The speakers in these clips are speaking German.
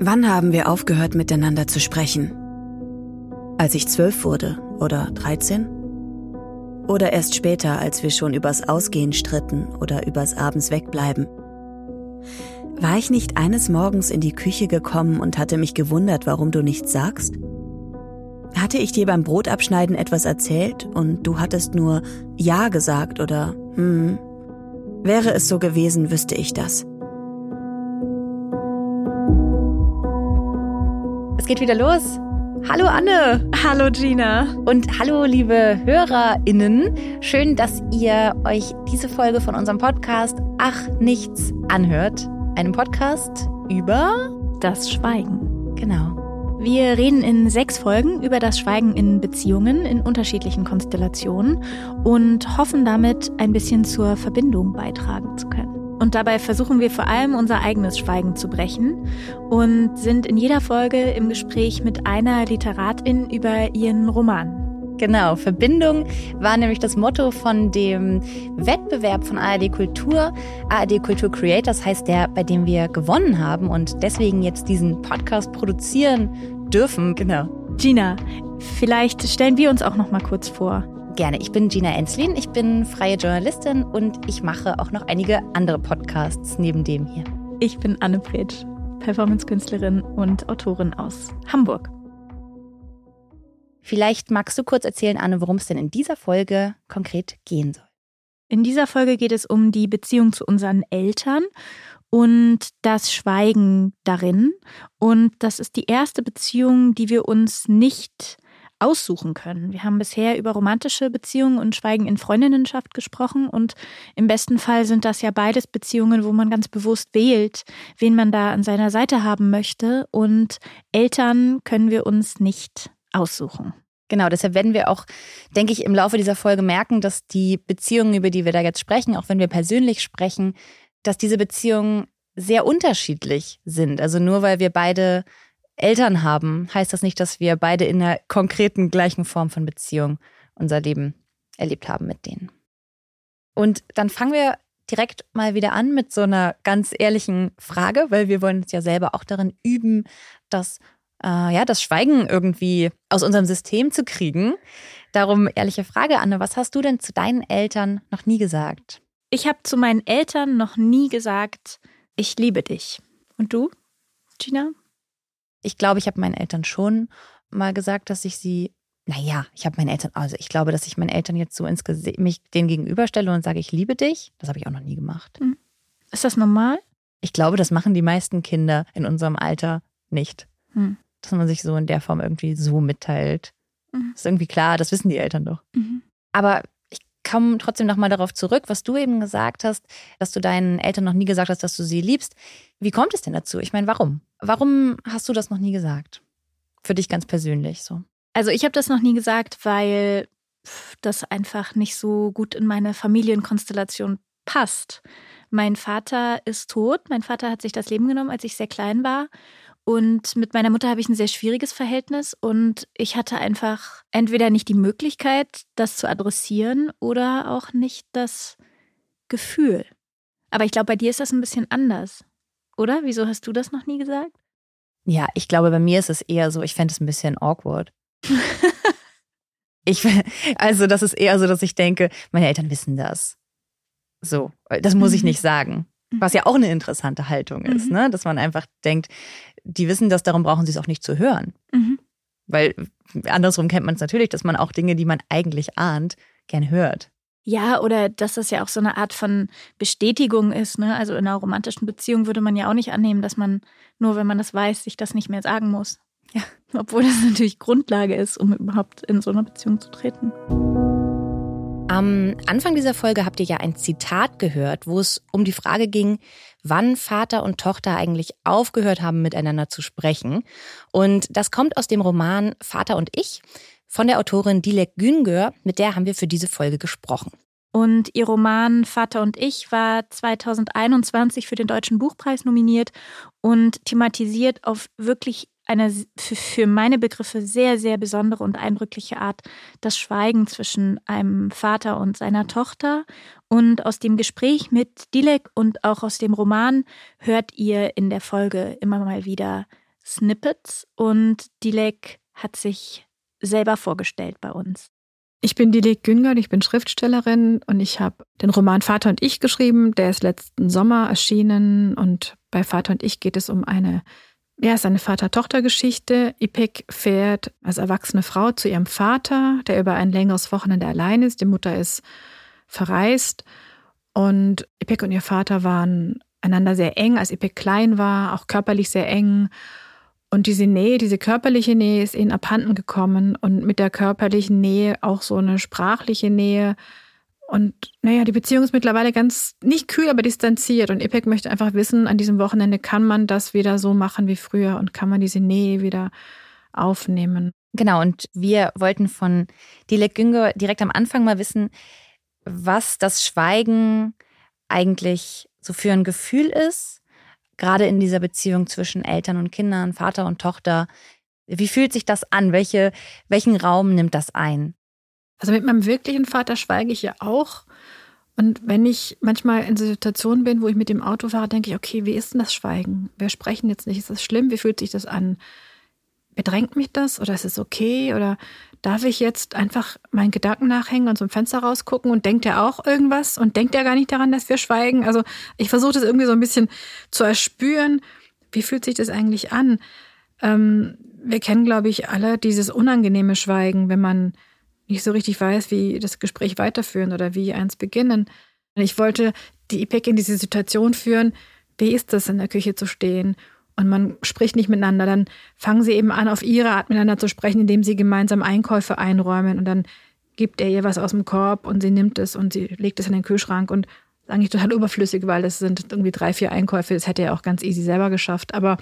Wann haben wir aufgehört, miteinander zu sprechen? Als ich zwölf wurde oder dreizehn? Oder erst später, als wir schon übers Ausgehen stritten oder übers Abends wegbleiben? War ich nicht eines Morgens in die Küche gekommen und hatte mich gewundert, warum du nichts sagst? Hatte ich dir beim Brotabschneiden etwas erzählt und du hattest nur Ja gesagt oder hm? Wäre es so gewesen, wüsste ich das. Geht wieder los. Hallo Anne. Hallo Gina. Und hallo liebe HörerInnen. Schön, dass ihr euch diese Folge von unserem Podcast Ach Nichts anhört. Einem Podcast über das Schweigen. Genau. Wir reden in sechs Folgen über das Schweigen in Beziehungen in unterschiedlichen Konstellationen und hoffen damit ein bisschen zur Verbindung beitragen zu können. Und dabei versuchen wir vor allem unser eigenes Schweigen zu brechen und sind in jeder Folge im Gespräch mit einer Literatin über ihren Roman. Genau, Verbindung war nämlich das Motto von dem Wettbewerb von ARD Kultur. ARD Kultur Creators heißt der, bei dem wir gewonnen haben und deswegen jetzt diesen Podcast produzieren dürfen. Genau. Gina, vielleicht stellen wir uns auch noch mal kurz vor. Gerne. Ich bin Gina Enslin, ich bin freie Journalistin und ich mache auch noch einige andere Podcasts neben dem hier. Ich bin Anne Pretsch, Performance-Künstlerin und Autorin aus Hamburg. Vielleicht magst du kurz erzählen, Anne, worum es denn in dieser Folge konkret gehen soll. In dieser Folge geht es um die Beziehung zu unseren Eltern und das Schweigen darin. Und das ist die erste Beziehung, die wir uns nicht aussuchen können. Wir haben bisher über romantische Beziehungen und Schweigen in Freundinnenschaft gesprochen und im besten Fall sind das ja beides Beziehungen, wo man ganz bewusst wählt, wen man da an seiner Seite haben möchte und Eltern können wir uns nicht aussuchen. Genau, deshalb werden wir auch, denke ich, im Laufe dieser Folge merken, dass die Beziehungen, über die wir da jetzt sprechen, auch wenn wir persönlich sprechen, dass diese Beziehungen sehr unterschiedlich sind. Also nur weil wir beide Eltern haben, heißt das nicht, dass wir beide in einer konkreten gleichen Form von Beziehung unser Leben erlebt haben mit denen. Und dann fangen wir direkt mal wieder an mit so einer ganz ehrlichen Frage, weil wir wollen uns ja selber auch darin üben, das, äh, ja, das Schweigen irgendwie aus unserem System zu kriegen. Darum ehrliche Frage, Anne, was hast du denn zu deinen Eltern noch nie gesagt? Ich habe zu meinen Eltern noch nie gesagt, ich liebe dich. Und du, Gina? Ich glaube, ich habe meinen Eltern schon mal gesagt, dass ich sie, naja, ich habe meinen Eltern, also ich glaube, dass ich meinen Eltern jetzt so ins Gesicht, mich denen gegenüberstelle und sage, ich liebe dich. Das habe ich auch noch nie gemacht. Hm. Ist das normal? Ich glaube, das machen die meisten Kinder in unserem Alter nicht. Hm. Dass man sich so in der Form irgendwie so mitteilt. Mhm. Ist irgendwie klar, das wissen die Eltern doch. Mhm. Aber komme trotzdem nochmal darauf zurück, was du eben gesagt hast, dass du deinen Eltern noch nie gesagt hast, dass du sie liebst. Wie kommt es denn dazu? Ich meine, warum? Warum hast du das noch nie gesagt? Für dich ganz persönlich so. Also ich habe das noch nie gesagt, weil das einfach nicht so gut in meine Familienkonstellation passt. Mein Vater ist tot. Mein Vater hat sich das Leben genommen, als ich sehr klein war. Und mit meiner Mutter habe ich ein sehr schwieriges Verhältnis und ich hatte einfach entweder nicht die Möglichkeit, das zu adressieren oder auch nicht das Gefühl. Aber ich glaube, bei dir ist das ein bisschen anders. Oder? Wieso hast du das noch nie gesagt? Ja, ich glaube, bei mir ist es eher so, ich fände es ein bisschen awkward. ich, also, das ist eher so, dass ich denke, meine Eltern wissen das. So, das muss ich nicht sagen. Mhm. Was ja auch eine interessante Haltung ist, mhm. ne? Dass man einfach denkt, die wissen das, darum brauchen sie es auch nicht zu hören. Mhm. Weil andersrum kennt man es natürlich, dass man auch Dinge, die man eigentlich ahnt, gern hört. Ja, oder dass das ja auch so eine Art von Bestätigung ist. Ne? Also in einer romantischen Beziehung würde man ja auch nicht annehmen, dass man nur, wenn man das weiß, sich das nicht mehr sagen muss. Ja. Obwohl das natürlich Grundlage ist, um überhaupt in so eine Beziehung zu treten. Am Anfang dieser Folge habt ihr ja ein Zitat gehört, wo es um die Frage ging, wann Vater und Tochter eigentlich aufgehört haben, miteinander zu sprechen. Und das kommt aus dem Roman Vater und ich von der Autorin Dilek Güngör, mit der haben wir für diese Folge gesprochen. Und ihr Roman Vater und ich war 2021 für den Deutschen Buchpreis nominiert und thematisiert auf wirklich eine für meine Begriffe sehr, sehr besondere und eindrückliche Art das Schweigen zwischen einem Vater und seiner Tochter. Und aus dem Gespräch mit Dilek und auch aus dem Roman hört ihr in der Folge immer mal wieder Snippets und Dilek hat sich selber vorgestellt bei uns. Ich bin Dilek Günger, ich bin Schriftstellerin und ich habe den Roman Vater und ich geschrieben. Der ist letzten Sommer erschienen und bei Vater und ich geht es um eine, ja, es ist eine Vater-Tochter-Geschichte. Ipek fährt als erwachsene Frau zu ihrem Vater, der über ein längeres Wochenende allein ist. Die Mutter ist verreist und Ipek und ihr Vater waren einander sehr eng, als Ipek klein war, auch körperlich sehr eng. Und diese Nähe, diese körperliche Nähe ist ihnen abhanden gekommen und mit der körperlichen Nähe auch so eine sprachliche Nähe. Und naja, die Beziehung ist mittlerweile ganz, nicht kühl, aber distanziert. Und Ipek möchte einfach wissen, an diesem Wochenende kann man das wieder so machen wie früher und kann man diese Nähe wieder aufnehmen. Genau, und wir wollten von Dilek Günger direkt am Anfang mal wissen, was das Schweigen eigentlich so für ein Gefühl ist gerade in dieser Beziehung zwischen Eltern und Kindern, Vater und Tochter. Wie fühlt sich das an? Welche, welchen Raum nimmt das ein? Also mit meinem wirklichen Vater schweige ich ja auch. Und wenn ich manchmal in Situationen bin, wo ich mit dem Auto fahre, denke ich, okay, wie ist denn das Schweigen? Wir sprechen jetzt nicht. Ist das schlimm? Wie fühlt sich das an? Bedrängt mich das oder ist es okay? Oder darf ich jetzt einfach meinen Gedanken nachhängen und zum Fenster rausgucken und denkt er auch irgendwas und denkt er gar nicht daran, dass wir schweigen? Also ich versuche das irgendwie so ein bisschen zu erspüren. Wie fühlt sich das eigentlich an? Ähm, wir kennen, glaube ich, alle dieses unangenehme Schweigen, wenn man nicht so richtig weiß, wie das Gespräch weiterführen oder wie eins beginnen. Ich wollte die IPEC in diese Situation führen, wie ist das in der Küche zu stehen? Und man spricht nicht miteinander, dann fangen sie eben an, auf ihre Art miteinander zu sprechen, indem sie gemeinsam Einkäufe einräumen. Und dann gibt er ihr was aus dem Korb und sie nimmt es und sie legt es in den Kühlschrank und ist eigentlich total überflüssig, weil das sind irgendwie drei, vier Einkäufe, das hätte er auch ganz easy selber geschafft, aber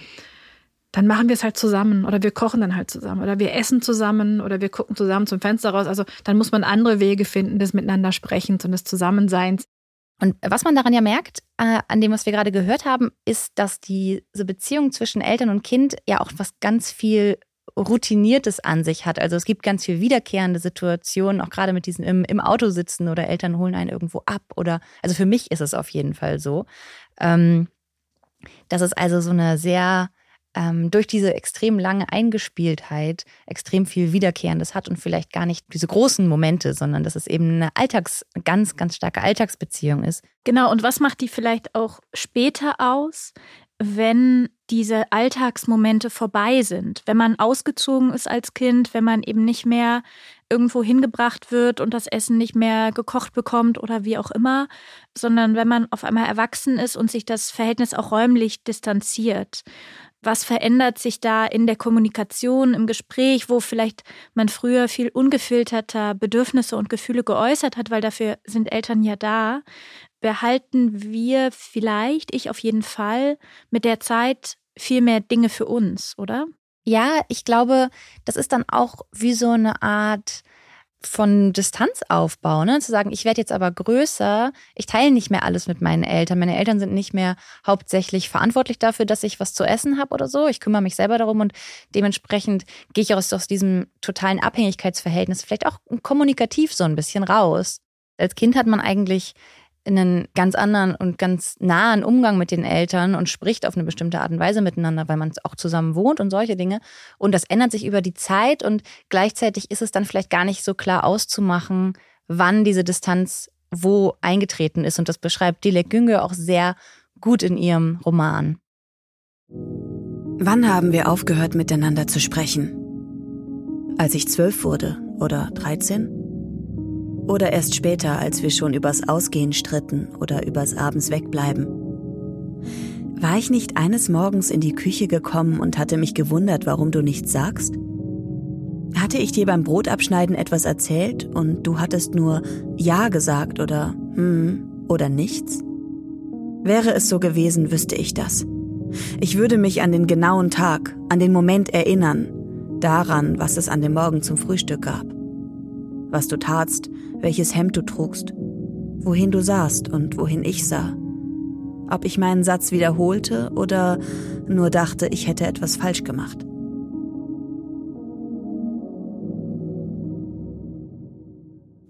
dann machen wir es halt zusammen oder wir kochen dann halt zusammen oder wir essen zusammen oder wir gucken zusammen zum Fenster raus. Also dann muss man andere Wege finden des Miteinander Sprechens und des Zusammenseins. Und was man daran ja merkt, äh, an dem, was wir gerade gehört haben, ist, dass diese Beziehung zwischen Eltern und Kind ja auch was ganz viel Routiniertes an sich hat. Also es gibt ganz viel wiederkehrende Situationen, auch gerade mit diesen im, im Auto sitzen oder Eltern holen einen irgendwo ab. Oder also für mich ist es auf jeden Fall so. Ähm, dass es also so eine sehr ähm, durch diese extrem lange Eingespieltheit extrem viel Wiederkehrendes hat und vielleicht gar nicht diese großen Momente, sondern dass es eben eine Alltags, ganz, ganz starke Alltagsbeziehung ist. Genau, und was macht die vielleicht auch später aus, wenn diese Alltagsmomente vorbei sind, wenn man ausgezogen ist als Kind, wenn man eben nicht mehr irgendwo hingebracht wird und das Essen nicht mehr gekocht bekommt oder wie auch immer, sondern wenn man auf einmal erwachsen ist und sich das Verhältnis auch räumlich distanziert. Was verändert sich da in der Kommunikation, im Gespräch, wo vielleicht man früher viel ungefilterter Bedürfnisse und Gefühle geäußert hat, weil dafür sind Eltern ja da? Behalten wir vielleicht, ich auf jeden Fall, mit der Zeit viel mehr Dinge für uns, oder? Ja, ich glaube, das ist dann auch wie so eine Art von Distanzaufbau, ne? zu sagen, ich werde jetzt aber größer, ich teile nicht mehr alles mit meinen Eltern. Meine Eltern sind nicht mehr hauptsächlich verantwortlich dafür, dass ich was zu essen habe oder so. Ich kümmere mich selber darum und dementsprechend gehe ich aus, aus diesem totalen Abhängigkeitsverhältnis vielleicht auch kommunikativ so ein bisschen raus. Als Kind hat man eigentlich einen ganz anderen und ganz nahen Umgang mit den Eltern und spricht auf eine bestimmte Art und Weise miteinander, weil man auch zusammen wohnt und solche Dinge. Und das ändert sich über die Zeit und gleichzeitig ist es dann vielleicht gar nicht so klar auszumachen, wann diese Distanz wo eingetreten ist. Und das beschreibt Dilek Günge auch sehr gut in ihrem Roman. Wann haben wir aufgehört, miteinander zu sprechen? Als ich zwölf wurde oder dreizehn? Oder erst später, als wir schon übers Ausgehen stritten oder übers Abends wegbleiben. War ich nicht eines Morgens in die Küche gekommen und hatte mich gewundert, warum du nichts sagst? Hatte ich dir beim Brotabschneiden etwas erzählt und du hattest nur Ja gesagt oder hm oder nichts? Wäre es so gewesen, wüsste ich das. Ich würde mich an den genauen Tag, an den Moment erinnern, daran, was es an dem Morgen zum Frühstück gab was du tatst, welches Hemd du trugst, wohin du sahst und wohin ich sah. Ob ich meinen Satz wiederholte oder nur dachte, ich hätte etwas falsch gemacht.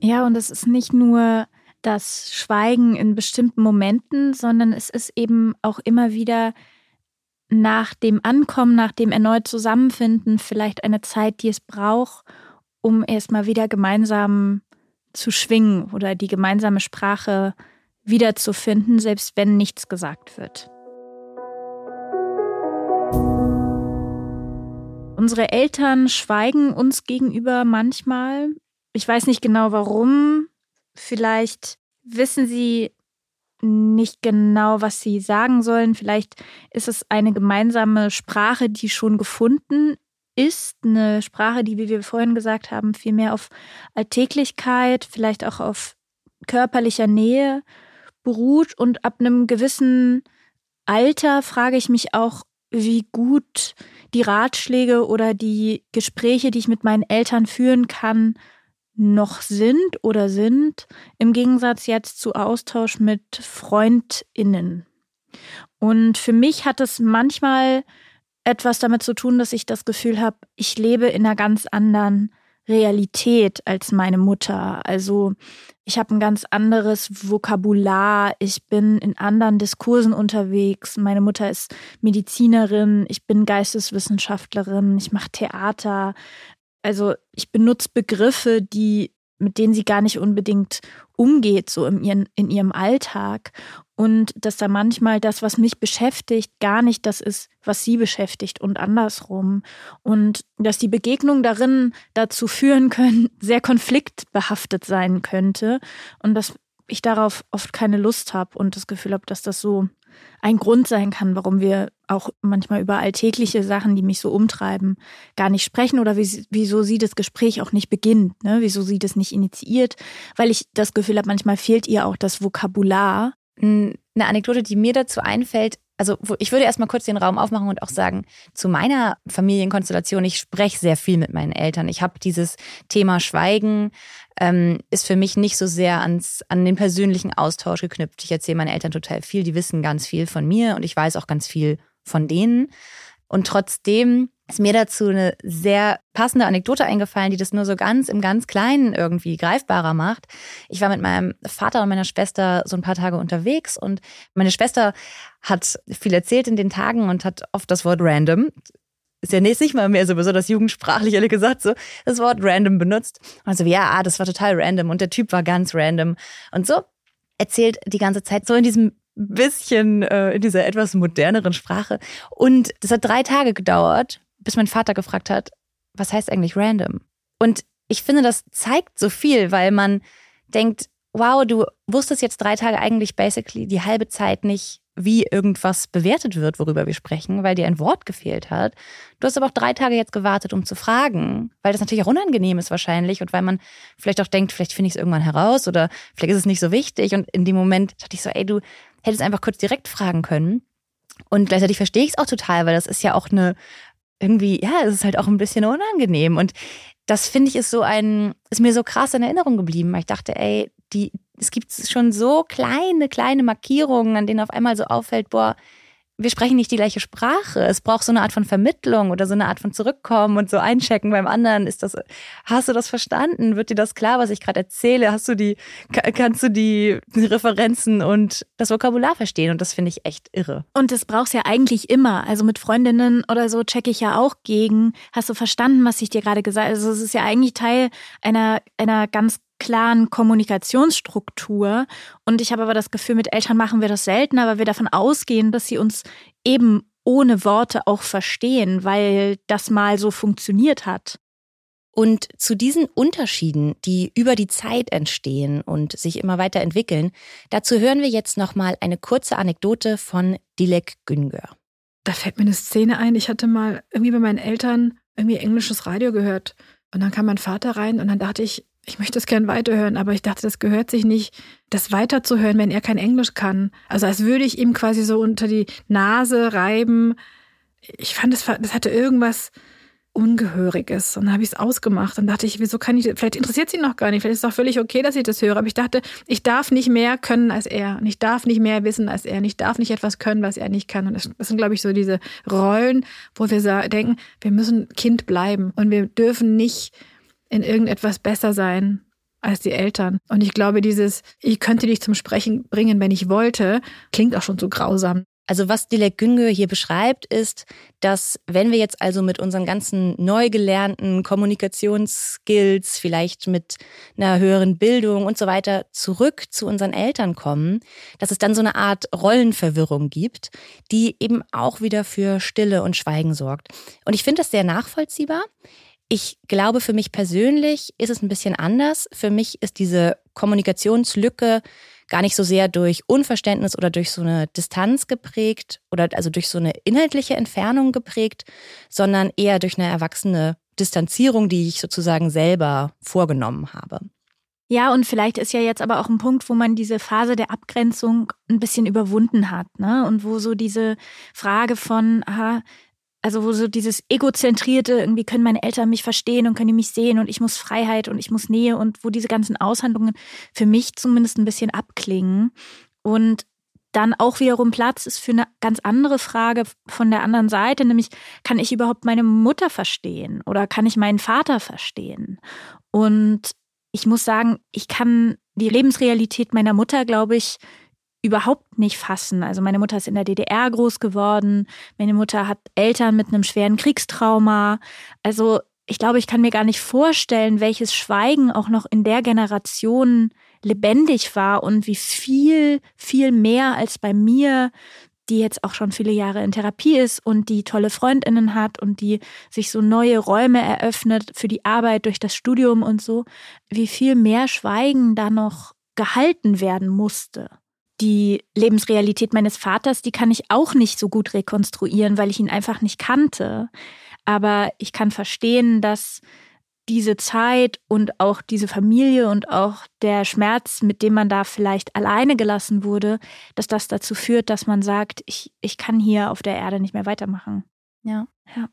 Ja, und es ist nicht nur das Schweigen in bestimmten Momenten, sondern es ist eben auch immer wieder nach dem Ankommen, nach dem erneut Zusammenfinden vielleicht eine Zeit, die es braucht, um erstmal wieder gemeinsam zu schwingen oder die gemeinsame Sprache wiederzufinden, selbst wenn nichts gesagt wird. Unsere Eltern schweigen uns gegenüber manchmal. Ich weiß nicht genau warum. Vielleicht wissen sie nicht genau, was sie sagen sollen. Vielleicht ist es eine gemeinsame Sprache, die schon gefunden ist. Eine Sprache, die, wie wir vorhin gesagt haben, viel mehr auf Alltäglichkeit, vielleicht auch auf körperlicher Nähe beruht. Und ab einem gewissen Alter frage ich mich auch, wie gut die Ratschläge oder die Gespräche, die ich mit meinen Eltern führen kann, noch sind oder sind, im Gegensatz jetzt zu Austausch mit Freundinnen. Und für mich hat es manchmal etwas damit zu tun, dass ich das Gefühl habe, ich lebe in einer ganz anderen Realität als meine Mutter. Also ich habe ein ganz anderes Vokabular, ich bin in anderen Diskursen unterwegs. Meine Mutter ist Medizinerin, ich bin Geisteswissenschaftlerin, ich mache Theater. Also ich benutze Begriffe, die mit denen sie gar nicht unbedingt umgeht, so in, ihren, in ihrem Alltag. Und dass da manchmal das, was mich beschäftigt, gar nicht das ist, was sie beschäftigt und andersrum. Und dass die Begegnungen darin dazu führen können, sehr konfliktbehaftet sein könnte. Und dass ich darauf oft keine Lust habe und das Gefühl habe, dass das so ein Grund sein kann, warum wir auch manchmal über alltägliche Sachen, die mich so umtreiben, gar nicht sprechen oder wieso sie das Gespräch auch nicht beginnt, ne? wieso sie das nicht initiiert, weil ich das Gefühl habe, manchmal fehlt ihr auch das Vokabular. Eine Anekdote, die mir dazu einfällt, also ich würde erstmal kurz den Raum aufmachen und auch sagen, zu meiner Familienkonstellation, ich spreche sehr viel mit meinen Eltern. Ich habe dieses Thema Schweigen, ähm, ist für mich nicht so sehr ans, an den persönlichen Austausch geknüpft. Ich erzähle meinen Eltern total viel, die wissen ganz viel von mir und ich weiß auch ganz viel von denen. Und trotzdem ist mir dazu eine sehr passende Anekdote eingefallen, die das nur so ganz im ganz Kleinen irgendwie greifbarer macht. Ich war mit meinem Vater und meiner Schwester so ein paar Tage unterwegs und meine Schwester hat viel erzählt in den Tagen und hat oft das Wort random ist ja nicht mal mehr so besonders jugendsprachlich, ehrlich gesagt, so das Wort random benutzt. Also ja, ah, das war total random und der Typ war ganz random. Und so erzählt die ganze Zeit so in diesem bisschen, äh, in dieser etwas moderneren Sprache. Und das hat drei Tage gedauert, bis mein Vater gefragt hat, was heißt eigentlich random? Und ich finde, das zeigt so viel, weil man denkt, wow, du wusstest jetzt drei Tage eigentlich basically die halbe Zeit nicht, wie irgendwas bewertet wird, worüber wir sprechen, weil dir ein Wort gefehlt hat. Du hast aber auch drei Tage jetzt gewartet, um zu fragen, weil das natürlich auch unangenehm ist wahrscheinlich und weil man vielleicht auch denkt, vielleicht finde ich es irgendwann heraus oder vielleicht ist es nicht so wichtig. Und in dem Moment dachte ich so, ey, du hättest einfach kurz direkt fragen können. Und gleichzeitig verstehe ich es auch total, weil das ist ja auch eine, irgendwie, ja, es ist halt auch ein bisschen unangenehm. Und das finde ich ist so ein, ist mir so krass in Erinnerung geblieben, weil ich dachte, ey, die, es gibt schon so kleine, kleine Markierungen, an denen auf einmal so auffällt, boah, wir sprechen nicht die gleiche Sprache. Es braucht so eine Art von Vermittlung oder so eine Art von Zurückkommen und so einchecken beim anderen. Ist das, hast du das verstanden? Wird dir das klar, was ich gerade erzähle? Hast du die, kannst du die Referenzen und das Vokabular verstehen? Und das finde ich echt irre. Und das brauchst ja eigentlich immer. Also mit Freundinnen oder so checke ich ja auch gegen. Hast du verstanden, was ich dir gerade gesagt habe? Also es ist ja eigentlich Teil einer, einer ganz klaren Kommunikationsstruktur. Und ich habe aber das Gefühl, mit Eltern machen wir das seltener, weil wir davon ausgehen, dass sie uns eben ohne Worte auch verstehen, weil das mal so funktioniert hat. Und zu diesen Unterschieden, die über die Zeit entstehen und sich immer weiter entwickeln, dazu hören wir jetzt nochmal eine kurze Anekdote von Dilek Güngör. Da fällt mir eine Szene ein. Ich hatte mal irgendwie bei meinen Eltern irgendwie englisches Radio gehört. Und dann kam mein Vater rein und dann dachte ich, ich möchte es gern weiterhören, aber ich dachte, das gehört sich nicht, das weiterzuhören, wenn er kein Englisch kann. Also als würde ich ihm quasi so unter die Nase reiben. Ich fand, das, das hatte irgendwas Ungehöriges. Und dann habe ich es ausgemacht und dachte ich, wieso kann ich, vielleicht interessiert sie noch gar nicht, vielleicht ist es auch völlig okay, dass ich das höre. Aber ich dachte, ich darf nicht mehr können als er. Und ich darf nicht mehr wissen als er. Und ich darf nicht etwas können, was er nicht kann. Und das, das sind, glaube ich, so diese Rollen, wo wir denken, wir müssen Kind bleiben. Und wir dürfen nicht in irgendetwas besser sein als die Eltern. Und ich glaube, dieses, ich könnte dich zum Sprechen bringen, wenn ich wollte, klingt auch schon so grausam. Also was Dilek Güngö hier beschreibt, ist, dass wenn wir jetzt also mit unseren ganzen neu gelernten Kommunikationsskills, vielleicht mit einer höheren Bildung und so weiter zurück zu unseren Eltern kommen, dass es dann so eine Art Rollenverwirrung gibt, die eben auch wieder für Stille und Schweigen sorgt. Und ich finde das sehr nachvollziehbar. Ich glaube, für mich persönlich ist es ein bisschen anders. Für mich ist diese Kommunikationslücke gar nicht so sehr durch Unverständnis oder durch so eine Distanz geprägt oder also durch so eine inhaltliche Entfernung geprägt, sondern eher durch eine erwachsene Distanzierung, die ich sozusagen selber vorgenommen habe. Ja, und vielleicht ist ja jetzt aber auch ein Punkt, wo man diese Phase der Abgrenzung ein bisschen überwunden hat, ne? Und wo so diese Frage von, aha, also wo so dieses egozentrierte, irgendwie können meine Eltern mich verstehen und können die mich sehen und ich muss Freiheit und ich muss Nähe und wo diese ganzen Aushandlungen für mich zumindest ein bisschen abklingen. Und dann auch wiederum Platz ist für eine ganz andere Frage von der anderen Seite, nämlich kann ich überhaupt meine Mutter verstehen oder kann ich meinen Vater verstehen? Und ich muss sagen, ich kann die Lebensrealität meiner Mutter, glaube ich, überhaupt nicht fassen. Also meine Mutter ist in der DDR groß geworden. Meine Mutter hat Eltern mit einem schweren Kriegstrauma. Also ich glaube, ich kann mir gar nicht vorstellen, welches Schweigen auch noch in der Generation lebendig war und wie viel, viel mehr als bei mir, die jetzt auch schon viele Jahre in Therapie ist und die tolle Freundinnen hat und die sich so neue Räume eröffnet für die Arbeit durch das Studium und so, wie viel mehr Schweigen da noch gehalten werden musste die Lebensrealität meines Vaters, die kann ich auch nicht so gut rekonstruieren, weil ich ihn einfach nicht kannte. Aber ich kann verstehen, dass diese Zeit und auch diese Familie und auch der Schmerz, mit dem man da vielleicht alleine gelassen wurde, dass das dazu führt, dass man sagt, ich, ich kann hier auf der Erde nicht mehr weitermachen. Ja. Ja.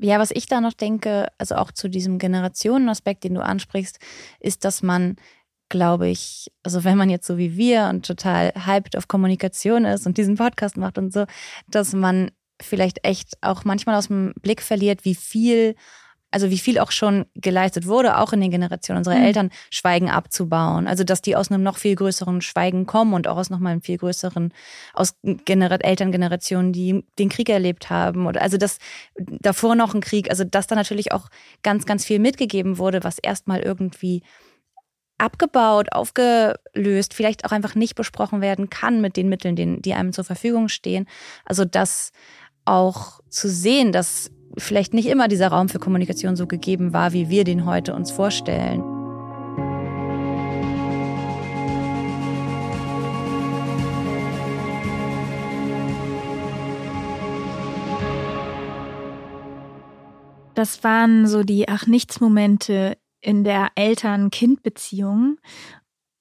Ja, was ich da noch denke, also auch zu diesem Generationenaspekt, den du ansprichst, ist, dass man glaube ich, also wenn man jetzt so wie wir und total hyped auf Kommunikation ist und diesen Podcast macht und so, dass man vielleicht echt auch manchmal aus dem Blick verliert, wie viel, also wie viel auch schon geleistet wurde, auch in den Generationen unserer mhm. Eltern, Schweigen abzubauen. Also dass die aus einem noch viel größeren Schweigen kommen und auch aus nochmal einem viel größeren, aus Gener Elterngenerationen, die den Krieg erlebt haben. Oder also dass davor noch ein Krieg, also dass da natürlich auch ganz, ganz viel mitgegeben wurde, was erstmal irgendwie abgebaut, aufgelöst, vielleicht auch einfach nicht besprochen werden kann mit den Mitteln, die einem zur Verfügung stehen. Also das auch zu sehen, dass vielleicht nicht immer dieser Raum für Kommunikation so gegeben war, wie wir den heute uns vorstellen. Das waren so die Ach-Nichts-Momente in der Eltern-Kind-Beziehung.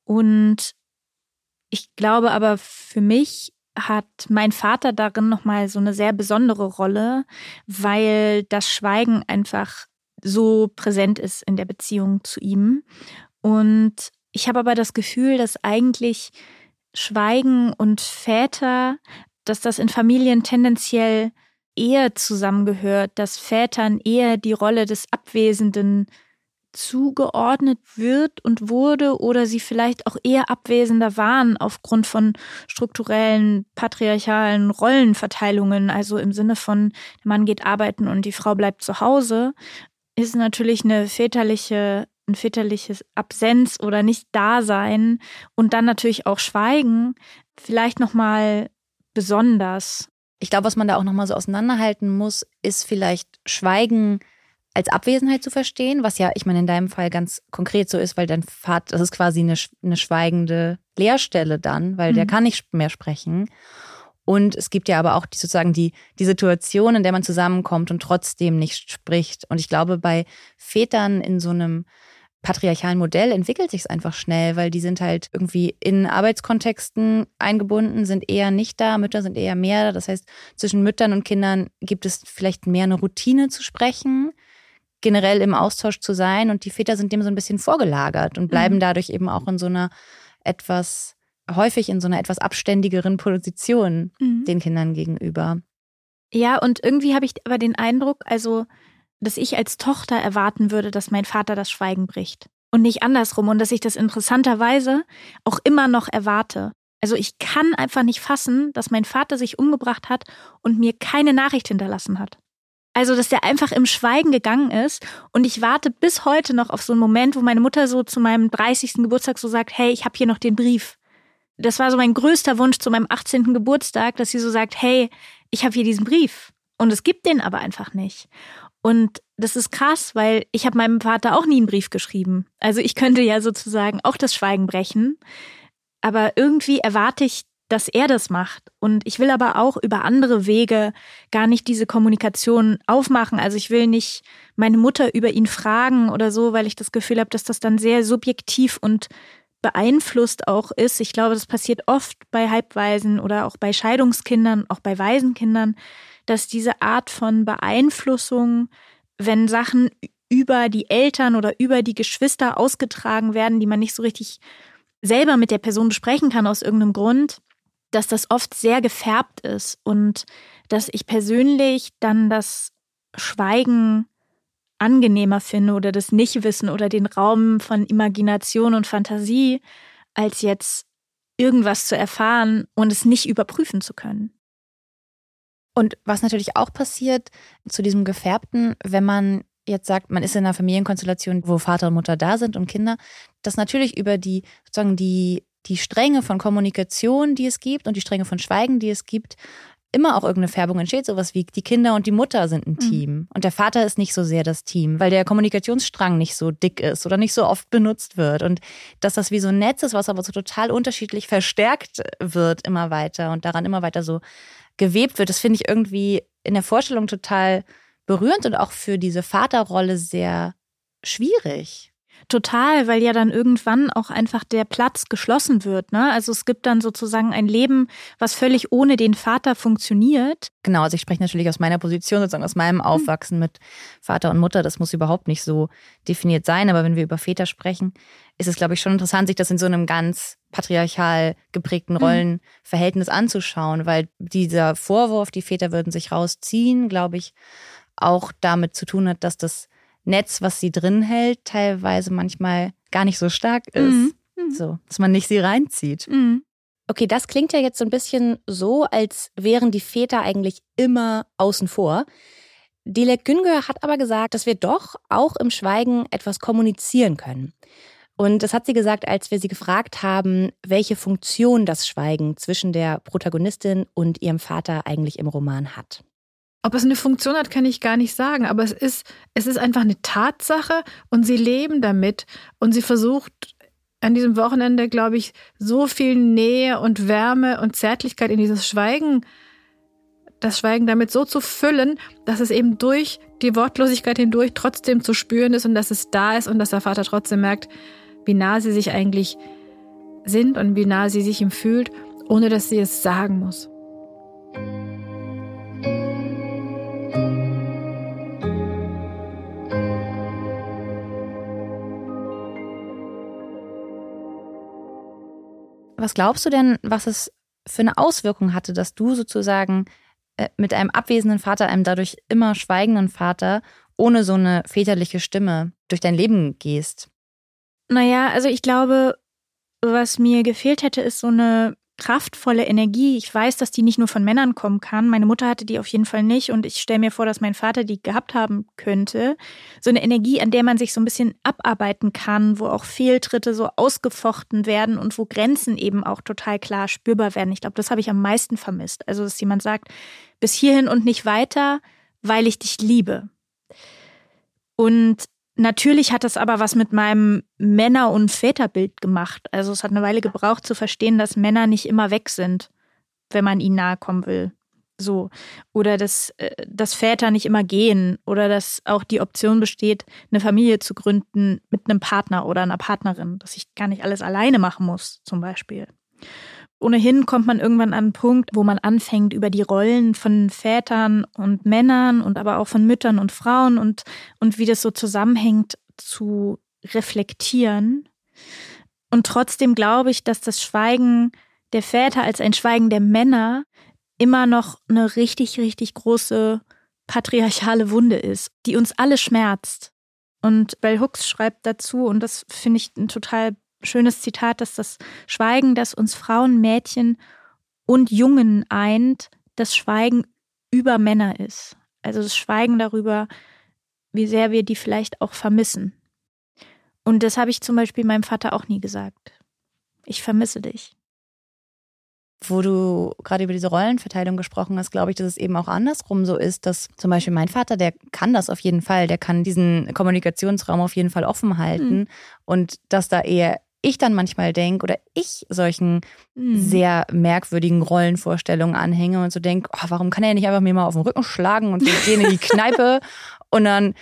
Und ich glaube aber für mich hat mein Vater darin nochmal so eine sehr besondere Rolle, weil das Schweigen einfach so präsent ist in der Beziehung zu ihm. Und ich habe aber das Gefühl, dass eigentlich Schweigen und Väter, dass das in Familien tendenziell eher zusammengehört, dass Vätern eher die Rolle des Abwesenden zugeordnet wird und wurde oder sie vielleicht auch eher abwesender waren aufgrund von strukturellen patriarchalen Rollenverteilungen, also im Sinne von der Mann geht arbeiten und die Frau bleibt zu Hause, ist natürlich eine väterliche ein väterliches Absenz oder nicht Dasein und dann natürlich auch Schweigen vielleicht noch mal besonders. Ich glaube, was man da auch noch mal so auseinanderhalten muss, ist vielleicht Schweigen als Abwesenheit zu verstehen, was ja, ich meine, in deinem Fall ganz konkret so ist, weil dein Vater, das ist quasi eine, eine schweigende Leerstelle dann, weil mhm. der kann nicht mehr sprechen. Und es gibt ja aber auch die, sozusagen die, die Situation, in der man zusammenkommt und trotzdem nicht spricht. Und ich glaube, bei Vätern in so einem patriarchalen Modell entwickelt sich es einfach schnell, weil die sind halt irgendwie in Arbeitskontexten eingebunden, sind eher nicht da, Mütter sind eher mehr. Das heißt, zwischen Müttern und Kindern gibt es vielleicht mehr eine Routine zu sprechen generell im Austausch zu sein. Und die Väter sind dem so ein bisschen vorgelagert und bleiben mhm. dadurch eben auch in so einer etwas, häufig in so einer etwas abständigeren Position mhm. den Kindern gegenüber. Ja, und irgendwie habe ich aber den Eindruck, also, dass ich als Tochter erwarten würde, dass mein Vater das Schweigen bricht. Und nicht andersrum. Und dass ich das interessanterweise auch immer noch erwarte. Also ich kann einfach nicht fassen, dass mein Vater sich umgebracht hat und mir keine Nachricht hinterlassen hat. Also, dass der einfach im Schweigen gegangen ist. Und ich warte bis heute noch auf so einen Moment, wo meine Mutter so zu meinem 30. Geburtstag so sagt, hey, ich habe hier noch den Brief. Das war so mein größter Wunsch zu meinem 18. Geburtstag, dass sie so sagt, hey, ich habe hier diesen Brief. Und es gibt den aber einfach nicht. Und das ist krass, weil ich habe meinem Vater auch nie einen Brief geschrieben. Also ich könnte ja sozusagen auch das Schweigen brechen. Aber irgendwie erwarte ich dass er das macht. Und ich will aber auch über andere Wege gar nicht diese Kommunikation aufmachen. Also ich will nicht meine Mutter über ihn fragen oder so, weil ich das Gefühl habe, dass das dann sehr subjektiv und beeinflusst auch ist. Ich glaube, das passiert oft bei Halbwaisen oder auch bei Scheidungskindern, auch bei Waisenkindern, dass diese Art von Beeinflussung, wenn Sachen über die Eltern oder über die Geschwister ausgetragen werden, die man nicht so richtig selber mit der Person besprechen kann aus irgendeinem Grund, dass das oft sehr gefärbt ist und dass ich persönlich dann das Schweigen angenehmer finde oder das Nichtwissen oder den Raum von Imagination und Fantasie, als jetzt irgendwas zu erfahren und es nicht überprüfen zu können. Und was natürlich auch passiert zu diesem Gefärbten, wenn man jetzt sagt, man ist in einer Familienkonstellation, wo Vater und Mutter da sind und Kinder, dass natürlich über die sozusagen die die Stränge von Kommunikation, die es gibt und die Stränge von Schweigen, die es gibt, immer auch irgendeine Färbung entsteht. Sowas wie die Kinder und die Mutter sind ein mhm. Team. Mhm. Und der Vater ist nicht so sehr das Team, weil der Kommunikationsstrang nicht so dick ist oder nicht so oft benutzt wird. Und dass das wie so ein Netz ist, was aber so total unterschiedlich verstärkt wird immer weiter und daran immer weiter so gewebt wird, das finde ich irgendwie in der Vorstellung total berührend und auch für diese Vaterrolle sehr schwierig. Total, weil ja dann irgendwann auch einfach der Platz geschlossen wird. Ne? Also es gibt dann sozusagen ein Leben, was völlig ohne den Vater funktioniert. Genau, also ich spreche natürlich aus meiner Position, sozusagen aus meinem hm. Aufwachsen mit Vater und Mutter. Das muss überhaupt nicht so definiert sein. Aber wenn wir über Väter sprechen, ist es, glaube ich, schon interessant, sich das in so einem ganz patriarchal geprägten hm. Rollenverhältnis anzuschauen, weil dieser Vorwurf, die Väter würden sich rausziehen, glaube ich, auch damit zu tun hat, dass das Netz, was sie drin hält, teilweise manchmal gar nicht so stark ist. Mhm. mhm. So, dass man nicht sie reinzieht. Mhm. Okay, das klingt ja jetzt so ein bisschen so, als wären die Väter eigentlich immer außen vor. Dilek Güngör hat aber gesagt, dass wir doch auch im Schweigen etwas kommunizieren können. Und das hat sie gesagt, als wir sie gefragt haben, welche Funktion das Schweigen zwischen der Protagonistin und ihrem Vater eigentlich im Roman hat. Ob es eine Funktion hat, kann ich gar nicht sagen, aber es ist, es ist einfach eine Tatsache und sie leben damit und sie versucht an diesem Wochenende, glaube ich, so viel Nähe und Wärme und Zärtlichkeit in dieses Schweigen, das Schweigen damit so zu füllen, dass es eben durch die Wortlosigkeit hindurch trotzdem zu spüren ist und dass es da ist und dass der Vater trotzdem merkt, wie nah sie sich eigentlich sind und wie nah sie sich ihm fühlt, ohne dass sie es sagen muss. Was glaubst du denn, was es für eine Auswirkung hatte, dass du sozusagen äh, mit einem abwesenden Vater, einem dadurch immer schweigenden Vater, ohne so eine väterliche Stimme durch dein Leben gehst? Naja, also ich glaube, was mir gefehlt hätte, ist so eine kraftvolle Energie. Ich weiß, dass die nicht nur von Männern kommen kann. Meine Mutter hatte die auf jeden Fall nicht und ich stelle mir vor, dass mein Vater die gehabt haben könnte. So eine Energie, an der man sich so ein bisschen abarbeiten kann, wo auch Fehltritte so ausgefochten werden und wo Grenzen eben auch total klar spürbar werden. Ich glaube, das habe ich am meisten vermisst. Also, dass jemand sagt, bis hierhin und nicht weiter, weil ich dich liebe. Und Natürlich hat das aber was mit meinem Männer- und Väterbild gemacht. Also es hat eine Weile gebraucht zu verstehen, dass Männer nicht immer weg sind, wenn man ihnen nahe kommen will. So. Oder dass, äh, dass Väter nicht immer gehen. Oder dass auch die Option besteht, eine Familie zu gründen mit einem Partner oder einer Partnerin. Dass ich gar nicht alles alleine machen muss, zum Beispiel. Ohnehin kommt man irgendwann an einen Punkt, wo man anfängt, über die Rollen von Vätern und Männern und aber auch von Müttern und Frauen und, und wie das so zusammenhängt zu reflektieren. Und trotzdem glaube ich, dass das Schweigen der Väter als ein Schweigen der Männer immer noch eine richtig, richtig große patriarchale Wunde ist, die uns alle schmerzt. Und Bell Hooks schreibt dazu, und das finde ich einen total schönes Zitat, dass das Schweigen, das uns Frauen, Mädchen und Jungen eint, das Schweigen über Männer ist. Also das Schweigen darüber, wie sehr wir die vielleicht auch vermissen. Und das habe ich zum Beispiel meinem Vater auch nie gesagt. Ich vermisse dich. Wo du gerade über diese Rollenverteilung gesprochen hast, glaube ich, dass es eben auch andersrum so ist, dass zum Beispiel mein Vater, der kann das auf jeden Fall, der kann diesen Kommunikationsraum auf jeden Fall offen halten mhm. und dass da eher ich dann manchmal denke oder ich solchen mhm. sehr merkwürdigen Rollenvorstellungen anhänge und so denke, oh, warum kann er nicht einfach mir mal auf den Rücken schlagen und wir gehen in die Kneipe und dann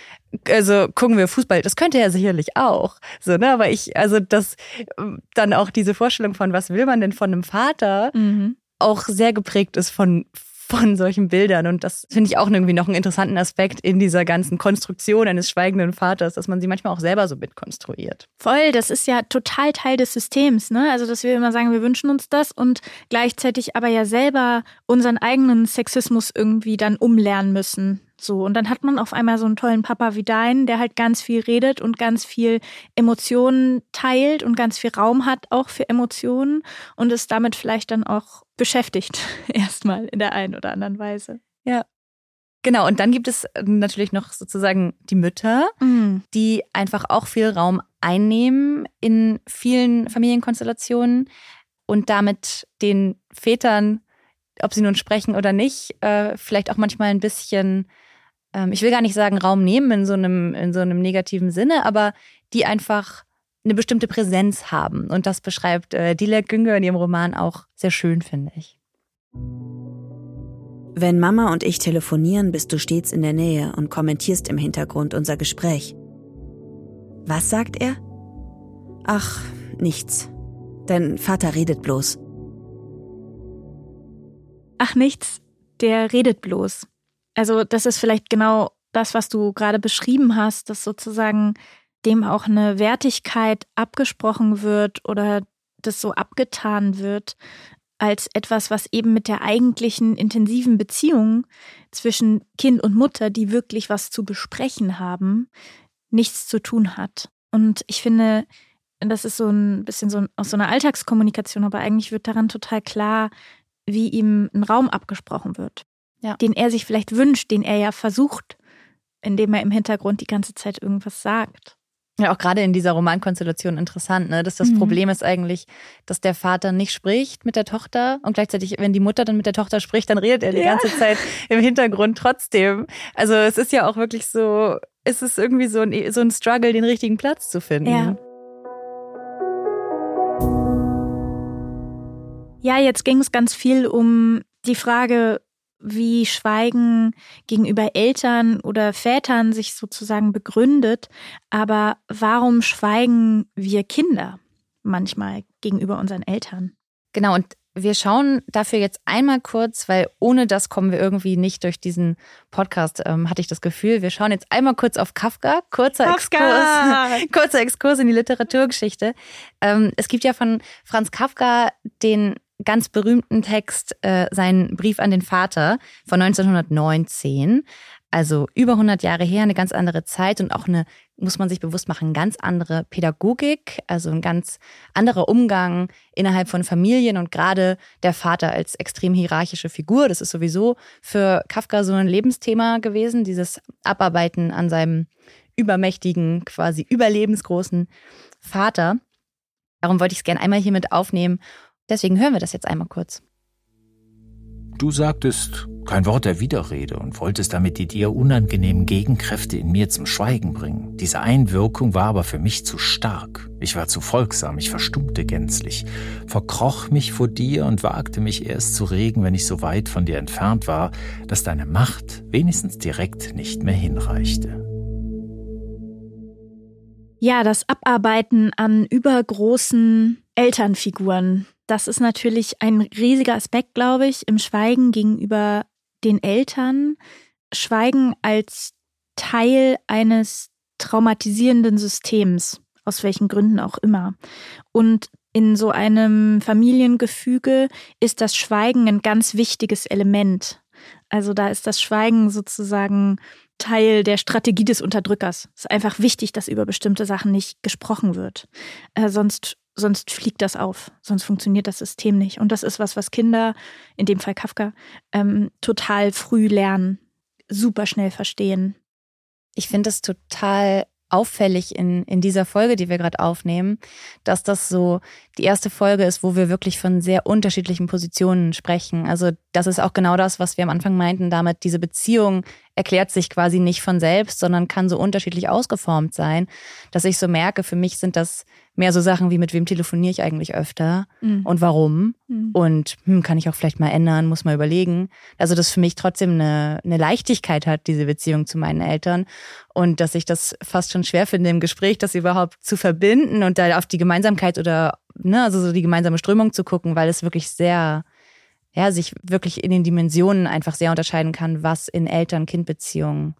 also gucken wir Fußball. Das könnte er sicherlich auch. So, ne? Aber ich, also das dann auch diese Vorstellung von, was will man denn von einem Vater, mhm. auch sehr geprägt ist von, von solchen Bildern. Und das finde ich auch irgendwie noch einen interessanten Aspekt in dieser ganzen Konstruktion eines schweigenden Vaters, dass man sie manchmal auch selber so mitkonstruiert. Voll, das ist ja total Teil des Systems, ne? Also, dass wir immer sagen, wir wünschen uns das und gleichzeitig aber ja selber unseren eigenen Sexismus irgendwie dann umlernen müssen. So, und dann hat man auf einmal so einen tollen Papa wie deinen, der halt ganz viel redet und ganz viel Emotionen teilt und ganz viel Raum hat auch für Emotionen und ist damit vielleicht dann auch beschäftigt, erstmal in der einen oder anderen Weise. Ja. Genau, und dann gibt es natürlich noch sozusagen die Mütter, mhm. die einfach auch viel Raum einnehmen in vielen Familienkonstellationen und damit den Vätern, ob sie nun sprechen oder nicht, äh, vielleicht auch manchmal ein bisschen ähm, ich will gar nicht sagen Raum nehmen in so einem, in so einem negativen Sinne, aber die einfach eine bestimmte Präsenz haben. Und das beschreibt äh, Dilek Günger in ihrem Roman auch sehr schön, finde ich. Wenn Mama und ich telefonieren, bist du stets in der Nähe und kommentierst im Hintergrund unser Gespräch. Was sagt er? Ach, nichts. Dein Vater redet bloß. Ach, nichts. Der redet bloß. Also das ist vielleicht genau das, was du gerade beschrieben hast, dass sozusagen dem auch eine Wertigkeit abgesprochen wird oder das so abgetan wird als etwas, was eben mit der eigentlichen intensiven Beziehung zwischen Kind und Mutter, die wirklich was zu besprechen haben, nichts zu tun hat. Und ich finde, das ist so ein bisschen so aus so einer Alltagskommunikation, aber eigentlich wird daran total klar, wie ihm ein Raum abgesprochen wird ja. den er sich vielleicht wünscht, den er ja versucht, indem er im Hintergrund die ganze Zeit irgendwas sagt. Ja, auch gerade in dieser Romankonstellation interessant, ne? Dass das mhm. Problem ist eigentlich, dass der Vater nicht spricht mit der Tochter und gleichzeitig, wenn die Mutter dann mit der Tochter spricht, dann redet er die ja. ganze Zeit im Hintergrund trotzdem. Also es ist ja auch wirklich so, es ist irgendwie so ein, so ein Struggle, den richtigen Platz zu finden. Ja. Ja, jetzt ging es ganz viel um die Frage, wie Schweigen gegenüber Eltern oder Vätern sich sozusagen begründet. Aber warum schweigen wir Kinder manchmal gegenüber unseren Eltern? Genau, und wir schauen dafür jetzt einmal kurz, weil ohne das kommen wir irgendwie nicht durch diesen Podcast, ähm, hatte ich das Gefühl. Wir schauen jetzt einmal kurz auf Kafka. Kurzer Kafka. Exkurs. kurzer Exkurs in die Literaturgeschichte. Ähm, es gibt ja von Franz Kafka den ganz berühmten Text, äh, seinen Brief an den Vater von 1919. Also über 100 Jahre her, eine ganz andere Zeit und auch eine, muss man sich bewusst machen, ganz andere Pädagogik, also ein ganz anderer Umgang innerhalb von Familien und gerade der Vater als extrem hierarchische Figur. Das ist sowieso für Kafka so ein Lebensthema gewesen, dieses Abarbeiten an seinem übermächtigen, quasi überlebensgroßen Vater. Darum wollte ich es gerne einmal hier mit aufnehmen Deswegen hören wir das jetzt einmal kurz. Du sagtest kein Wort der Widerrede und wolltest damit die dir unangenehmen Gegenkräfte in mir zum Schweigen bringen. Diese Einwirkung war aber für mich zu stark. Ich war zu folgsam, ich verstummte gänzlich, verkroch mich vor dir und wagte mich erst zu regen, wenn ich so weit von dir entfernt war, dass deine Macht wenigstens direkt nicht mehr hinreichte. Ja, das Abarbeiten an übergroßen Elternfiguren, das ist natürlich ein riesiger Aspekt, glaube ich, im Schweigen gegenüber den Eltern. Schweigen als Teil eines traumatisierenden Systems, aus welchen Gründen auch immer. Und in so einem Familiengefüge ist das Schweigen ein ganz wichtiges Element. Also da ist das Schweigen sozusagen Teil der Strategie des Unterdrückers. Es ist einfach wichtig, dass über bestimmte Sachen nicht gesprochen wird. Äh, sonst sonst fliegt das auf, sonst funktioniert das System nicht. Und das ist was, was Kinder, in dem Fall Kafka, ähm, total früh lernen, super schnell verstehen. Ich finde es total auffällig in, in dieser Folge, die wir gerade aufnehmen, dass das so die erste Folge ist, wo wir wirklich von sehr unterschiedlichen Positionen sprechen. Also das ist auch genau das, was wir am Anfang meinten, damit diese Beziehung erklärt sich quasi nicht von selbst, sondern kann so unterschiedlich ausgeformt sein, dass ich so merke, für mich sind das mehr so Sachen wie, mit wem telefoniere ich eigentlich öfter mhm. und warum mhm. und hm, kann ich auch vielleicht mal ändern, muss mal überlegen. Also dass für mich trotzdem eine, eine Leichtigkeit hat, diese Beziehung zu meinen Eltern und dass ich das fast schon schwer finde im Gespräch, das überhaupt zu verbinden und da auf die Gemeinsamkeit oder ne, also so die gemeinsame Strömung zu gucken, weil es wirklich sehr ja, sich wirklich in den Dimensionen einfach sehr unterscheiden kann, was in Eltern-Kind-Beziehungen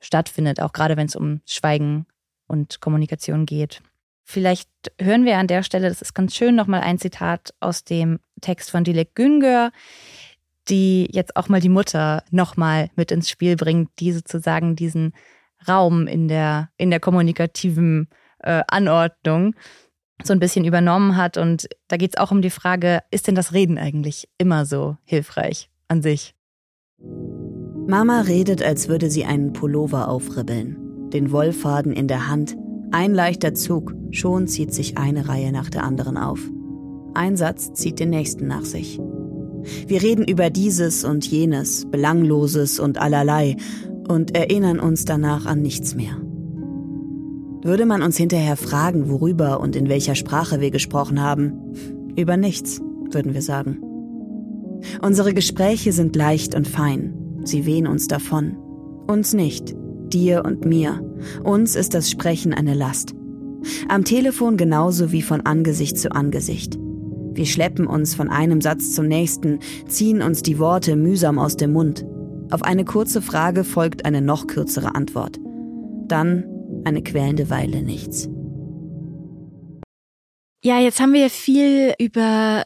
stattfindet, auch gerade wenn es um Schweigen und Kommunikation geht. Vielleicht hören wir an der Stelle, das ist ganz schön, nochmal ein Zitat aus dem Text von Dilek Güngör, die jetzt auch mal die Mutter nochmal mit ins Spiel bringt, die sozusagen diesen Raum in der, in der kommunikativen äh, Anordnung so ein bisschen übernommen hat. Und da geht es auch um die Frage, ist denn das Reden eigentlich immer so hilfreich an sich? Mama redet, als würde sie einen Pullover aufribbeln. Den Wollfaden in der Hand, ein leichter Zug, schon zieht sich eine Reihe nach der anderen auf. Ein Satz zieht den nächsten nach sich. Wir reden über dieses und jenes, Belangloses und allerlei und erinnern uns danach an nichts mehr. Würde man uns hinterher fragen, worüber und in welcher Sprache wir gesprochen haben, über nichts, würden wir sagen. Unsere Gespräche sind leicht und fein, sie wehen uns davon. Uns nicht, dir und mir. Uns ist das Sprechen eine Last. Am Telefon genauso wie von Angesicht zu Angesicht. Wir schleppen uns von einem Satz zum nächsten, ziehen uns die Worte mühsam aus dem Mund. Auf eine kurze Frage folgt eine noch kürzere Antwort. Dann eine quälende Weile nichts. Ja, jetzt haben wir viel über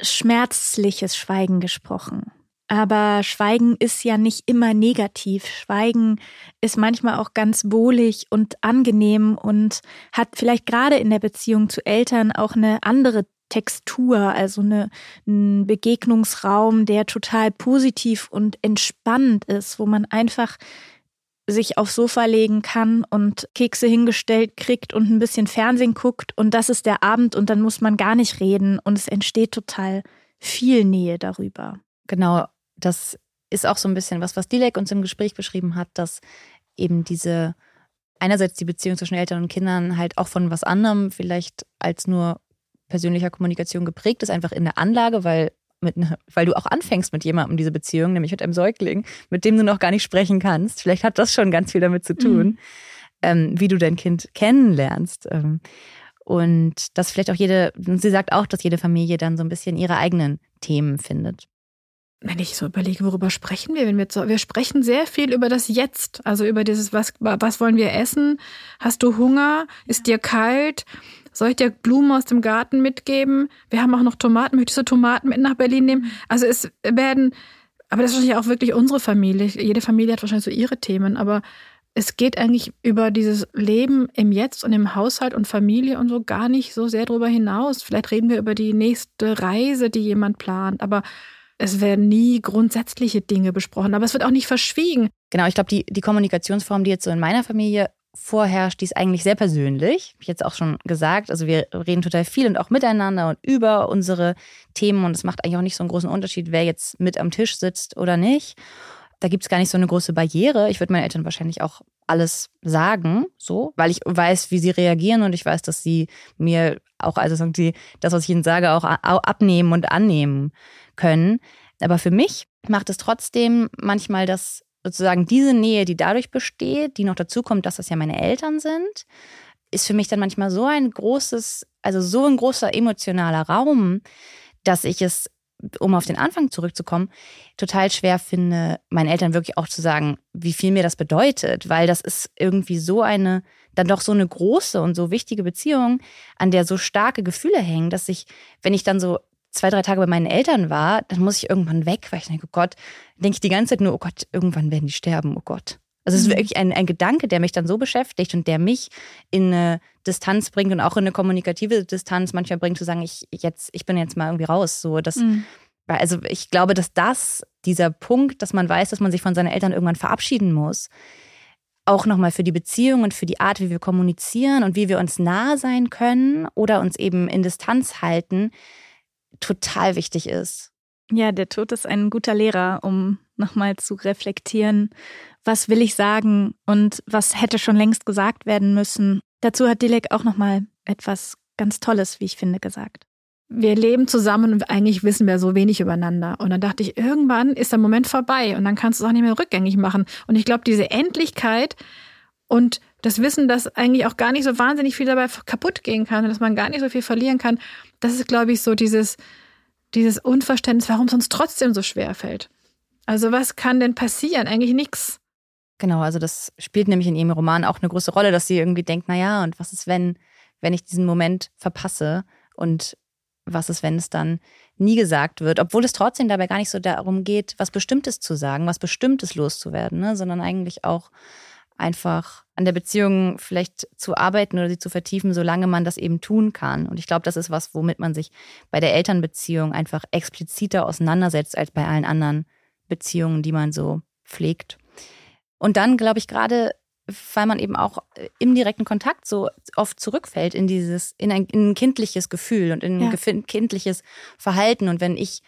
schmerzliches Schweigen gesprochen. Aber Schweigen ist ja nicht immer negativ. Schweigen ist manchmal auch ganz wohlig und angenehm und hat vielleicht gerade in der Beziehung zu Eltern auch eine andere Textur, also eine, ein Begegnungsraum, der total positiv und entspannt ist, wo man einfach sich aufs Sofa legen kann und Kekse hingestellt kriegt und ein bisschen Fernsehen guckt und das ist der Abend und dann muss man gar nicht reden und es entsteht total viel Nähe darüber. Genau, das ist auch so ein bisschen was, was Dilek uns im Gespräch beschrieben hat, dass eben diese einerseits die Beziehung zwischen Eltern und Kindern halt auch von was anderem vielleicht als nur persönlicher Kommunikation geprägt ist, einfach in der Anlage, weil mit, ne, weil du auch anfängst mit jemandem diese Beziehung, nämlich mit einem Säugling, mit dem du noch gar nicht sprechen kannst. Vielleicht hat das schon ganz viel damit zu tun, mhm. ähm, wie du dein Kind kennenlernst. Ähm, und dass vielleicht auch jede, sie sagt auch, dass jede Familie dann so ein bisschen ihre eigenen Themen findet. Wenn ich so überlege, worüber sprechen wir, wenn wir so, wir sprechen sehr viel über das Jetzt, also über dieses, was, was wollen wir essen? Hast du Hunger? Ist dir kalt? Soll ich dir Blumen aus dem Garten mitgeben? Wir haben auch noch Tomaten. Möchtest du Tomaten mit nach Berlin nehmen? Also es werden, aber das ist wahrscheinlich auch wirklich unsere Familie. Jede Familie hat wahrscheinlich so ihre Themen, aber es geht eigentlich über dieses Leben im Jetzt und im Haushalt und Familie und so gar nicht so sehr darüber hinaus. Vielleicht reden wir über die nächste Reise, die jemand plant, aber es werden nie grundsätzliche Dinge besprochen, aber es wird auch nicht verschwiegen. Genau, ich glaube, die, die Kommunikationsform, die jetzt so in meiner Familie vorherrscht, die ist eigentlich sehr persönlich. Hab ich jetzt auch schon gesagt. Also wir reden total viel und auch miteinander und über unsere Themen. Und es macht eigentlich auch nicht so einen großen Unterschied, wer jetzt mit am Tisch sitzt oder nicht. Da gibt es gar nicht so eine große Barriere. Ich würde meinen Eltern wahrscheinlich auch alles sagen, so, weil ich weiß, wie sie reagieren und ich weiß, dass sie mir auch, also die, das, was ich ihnen sage, auch abnehmen und annehmen können. Aber für mich macht es trotzdem manchmal das sozusagen diese Nähe, die dadurch besteht, die noch dazu kommt, dass das ja meine Eltern sind, ist für mich dann manchmal so ein großes, also so ein großer emotionaler Raum, dass ich es, um auf den Anfang zurückzukommen, total schwer finde, meinen Eltern wirklich auch zu sagen, wie viel mir das bedeutet, weil das ist irgendwie so eine, dann doch so eine große und so wichtige Beziehung, an der so starke Gefühle hängen, dass ich, wenn ich dann so zwei, drei Tage bei meinen Eltern war, dann muss ich irgendwann weg, weil ich denke, oh Gott, denke ich die ganze Zeit nur, oh Gott, irgendwann werden die sterben, oh Gott. Also es ist mhm. wirklich ein, ein Gedanke, der mich dann so beschäftigt und der mich in eine Distanz bringt und auch in eine kommunikative Distanz manchmal bringt, zu sagen, ich jetzt, ich bin jetzt mal irgendwie raus. So, das, mhm. also ich glaube, dass das, dieser Punkt, dass man weiß, dass man sich von seinen Eltern irgendwann verabschieden muss, auch nochmal für die Beziehung und für die Art, wie wir kommunizieren und wie wir uns nah sein können oder uns eben in Distanz halten, total wichtig ist. Ja, der Tod ist ein guter Lehrer, um nochmal zu reflektieren, was will ich sagen und was hätte schon längst gesagt werden müssen. Dazu hat Dilek auch nochmal etwas ganz Tolles, wie ich finde, gesagt. Wir leben zusammen und eigentlich wissen wir so wenig übereinander. Und dann dachte ich, irgendwann ist der Moment vorbei und dann kannst du es auch nicht mehr rückgängig machen. Und ich glaube, diese Endlichkeit und das Wissen, dass eigentlich auch gar nicht so wahnsinnig viel dabei kaputt gehen kann und dass man gar nicht so viel verlieren kann, das ist, glaube ich, so dieses, dieses Unverständnis, warum es uns trotzdem so schwer fällt. Also was kann denn passieren? Eigentlich nichts. Genau, also das spielt nämlich in ihrem Roman auch eine große Rolle, dass sie irgendwie denkt, naja, und was ist, wenn, wenn ich diesen Moment verpasse und was ist, wenn es dann nie gesagt wird, obwohl es trotzdem dabei gar nicht so darum geht, was Bestimmtes zu sagen, was Bestimmtes loszuwerden, ne? sondern eigentlich auch einfach an der Beziehung vielleicht zu arbeiten oder sie zu vertiefen, solange man das eben tun kann. Und ich glaube, das ist was, womit man sich bei der Elternbeziehung einfach expliziter auseinandersetzt als bei allen anderen Beziehungen, die man so pflegt. Und dann, glaube ich, gerade, weil man eben auch im direkten Kontakt so oft zurückfällt in dieses, in ein, in ein kindliches Gefühl und in ein ja. kindliches Verhalten. Und wenn ich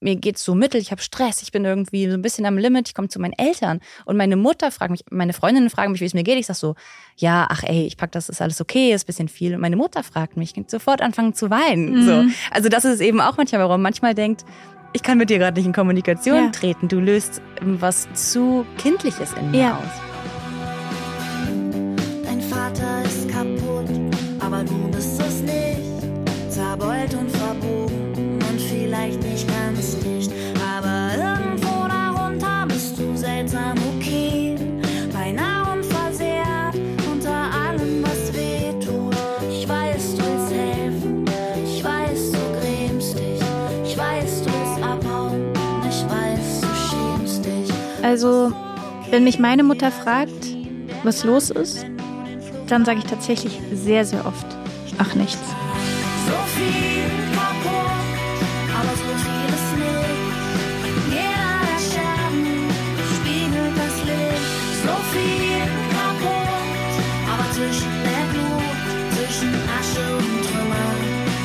mir geht's so mittel, ich habe Stress, ich bin irgendwie so ein bisschen am Limit, ich komme zu meinen Eltern und meine Mutter fragt mich, meine Freundinnen fragen mich, wie es mir geht. Ich sag so, ja, ach ey, ich pack das, ist alles okay, ist ein bisschen viel. Und meine Mutter fragt mich, ich kann sofort anfangen zu weinen. Mhm. So. Also das ist eben auch manchmal, warum manchmal denkt, ich kann mit dir gerade nicht in Kommunikation ja. treten. Du löst was zu Kindliches in mir ja. aus. Dein Vater ist kaputt, aber du Also, wenn mich meine Mutter fragt, was los ist, dann sage ich tatsächlich sehr, sehr oft, ach nichts. So viel kaputt, aber so vieles nicht. Jeder der Scherben spiegelt das Licht. So viel kaputt, aber zwischen der Glut, zwischen Asche und Trümmer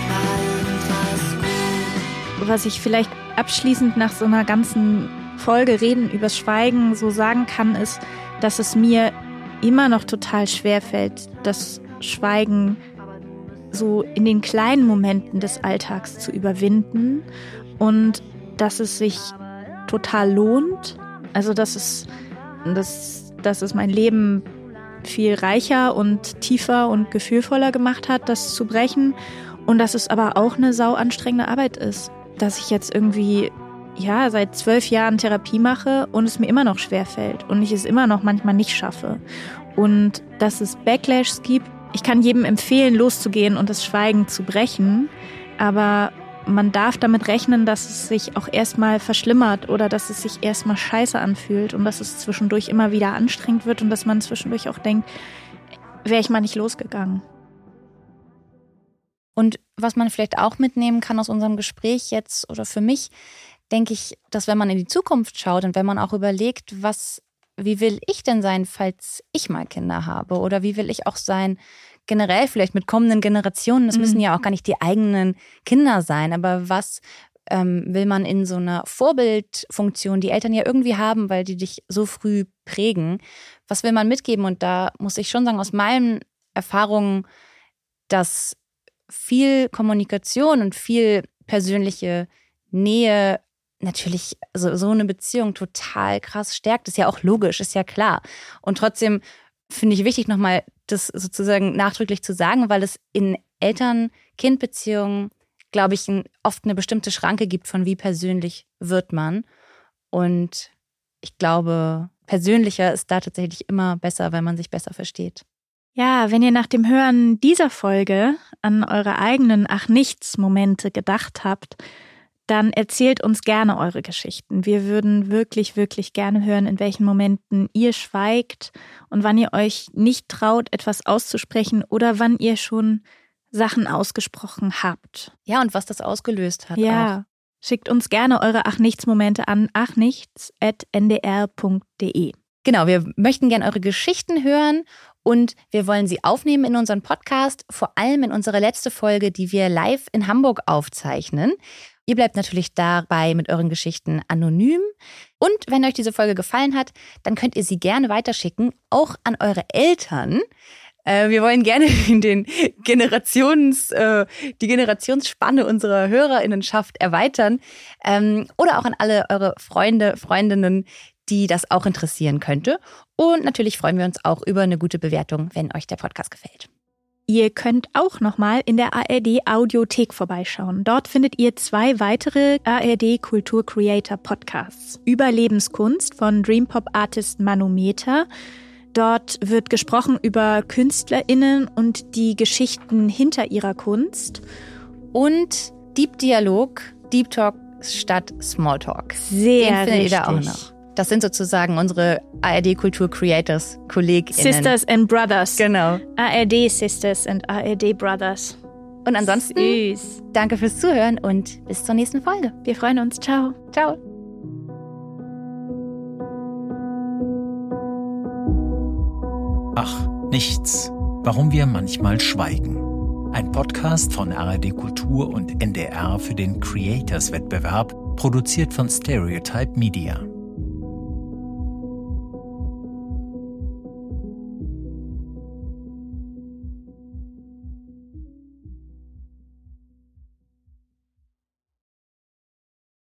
war irgendwas gut. Was ich vielleicht abschließend nach so einer ganzen Folge Reden übers Schweigen so sagen kann, ist, dass es mir immer noch total schwer fällt, das Schweigen so in den kleinen Momenten des Alltags zu überwinden und dass es sich total lohnt. Also dass es, dass, dass es mein Leben viel reicher und tiefer und gefühlvoller gemacht hat, das zu brechen. Und dass es aber auch eine sau anstrengende Arbeit ist. Dass ich jetzt irgendwie ja, seit zwölf Jahren Therapie mache und es mir immer noch schwer fällt und ich es immer noch manchmal nicht schaffe. Und dass es Backlashs gibt. Ich kann jedem empfehlen, loszugehen und das Schweigen zu brechen, aber man darf damit rechnen, dass es sich auch erstmal verschlimmert oder dass es sich erstmal scheiße anfühlt und dass es zwischendurch immer wieder anstrengend wird und dass man zwischendurch auch denkt, wäre ich mal nicht losgegangen. Und was man vielleicht auch mitnehmen kann aus unserem Gespräch jetzt oder für mich, denke ich, dass wenn man in die Zukunft schaut und wenn man auch überlegt, was, wie will ich denn sein, falls ich mal Kinder habe? Oder wie will ich auch sein, generell vielleicht mit kommenden Generationen? Das mhm. müssen ja auch gar nicht die eigenen Kinder sein, aber was ähm, will man in so einer Vorbildfunktion, die Eltern ja irgendwie haben, weil die dich so früh prägen, was will man mitgeben? Und da muss ich schon sagen, aus meinen Erfahrungen, dass viel Kommunikation und viel persönliche Nähe natürlich so, so eine Beziehung total krass stärkt. Ist ja auch logisch, ist ja klar. Und trotzdem finde ich wichtig, nochmal das sozusagen nachdrücklich zu sagen, weil es in Eltern-Kind-Beziehungen, glaube ich, oft eine bestimmte Schranke gibt, von wie persönlich wird man. Und ich glaube, persönlicher ist da tatsächlich immer besser, weil man sich besser versteht. Ja, wenn ihr nach dem Hören dieser Folge an eure eigenen Ach nichts Momente gedacht habt, dann erzählt uns gerne eure Geschichten. Wir würden wirklich, wirklich gerne hören, in welchen Momenten ihr schweigt und wann ihr euch nicht traut, etwas auszusprechen oder wann ihr schon Sachen ausgesprochen habt. Ja, und was das ausgelöst hat. Ja. Auch. Schickt uns gerne eure Ach nichts Momente an achnichts.ndr.de. Genau, wir möchten gerne eure Geschichten hören und wir wollen sie aufnehmen in unseren Podcast, vor allem in unsere letzte Folge, die wir live in Hamburg aufzeichnen. Ihr bleibt natürlich dabei mit euren Geschichten anonym. Und wenn euch diese Folge gefallen hat, dann könnt ihr sie gerne weiterschicken, auch an eure Eltern. Äh, wir wollen gerne den Generations, äh, die Generationsspanne unserer Hörerinnenschaft erweitern. Ähm, oder auch an alle eure Freunde, Freundinnen, die das auch interessieren könnte. Und natürlich freuen wir uns auch über eine gute Bewertung, wenn euch der Podcast gefällt. Ihr könnt auch nochmal in der ARD Audiothek vorbeischauen. Dort findet ihr zwei weitere ARD Kultur Creator Podcasts. Über Lebenskunst von Dreampop Artist Manometer. Dort wird gesprochen über KünstlerInnen und die Geschichten hinter ihrer Kunst. Und Deep Dialog, Deep Talk statt Smalltalk. Sehr Den findet richtig. ihr da auch noch. Das sind sozusagen unsere ARD Kultur Creators, KollegInnen. Sisters and Brothers. Genau. ARD Sisters and ARD Brothers. Und ansonsten, Süß. danke fürs Zuhören und bis zur nächsten Folge. Wir freuen uns. Ciao. Ciao. Ach, nichts. Warum wir manchmal schweigen. Ein Podcast von RRD Kultur und NDR für den Creators Wettbewerb, produziert von Stereotype Media.